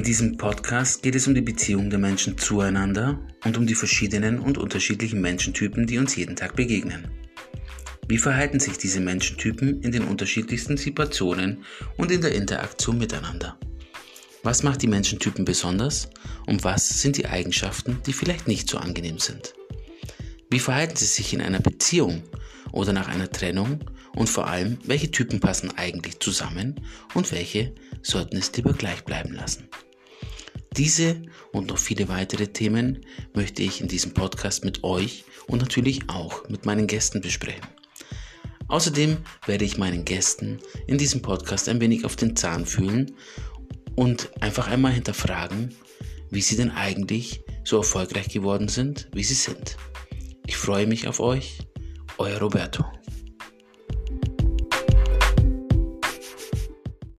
In diesem Podcast geht es um die Beziehung der Menschen zueinander und um die verschiedenen und unterschiedlichen Menschentypen, die uns jeden Tag begegnen. Wie verhalten sich diese Menschentypen in den unterschiedlichsten Situationen und in der Interaktion miteinander? Was macht die Menschentypen besonders und was sind die Eigenschaften, die vielleicht nicht so angenehm sind? Wie verhalten sie sich in einer Beziehung oder nach einer Trennung und vor allem, welche Typen passen eigentlich zusammen und welche sollten es lieber gleich bleiben lassen. Diese und noch viele weitere Themen möchte ich in diesem Podcast mit euch und natürlich auch mit meinen Gästen besprechen. Außerdem werde ich meinen Gästen in diesem Podcast ein wenig auf den Zahn fühlen und einfach einmal hinterfragen, wie sie denn eigentlich so erfolgreich geworden sind, wie sie sind. Ich freue mich auf euch, euer Roberto.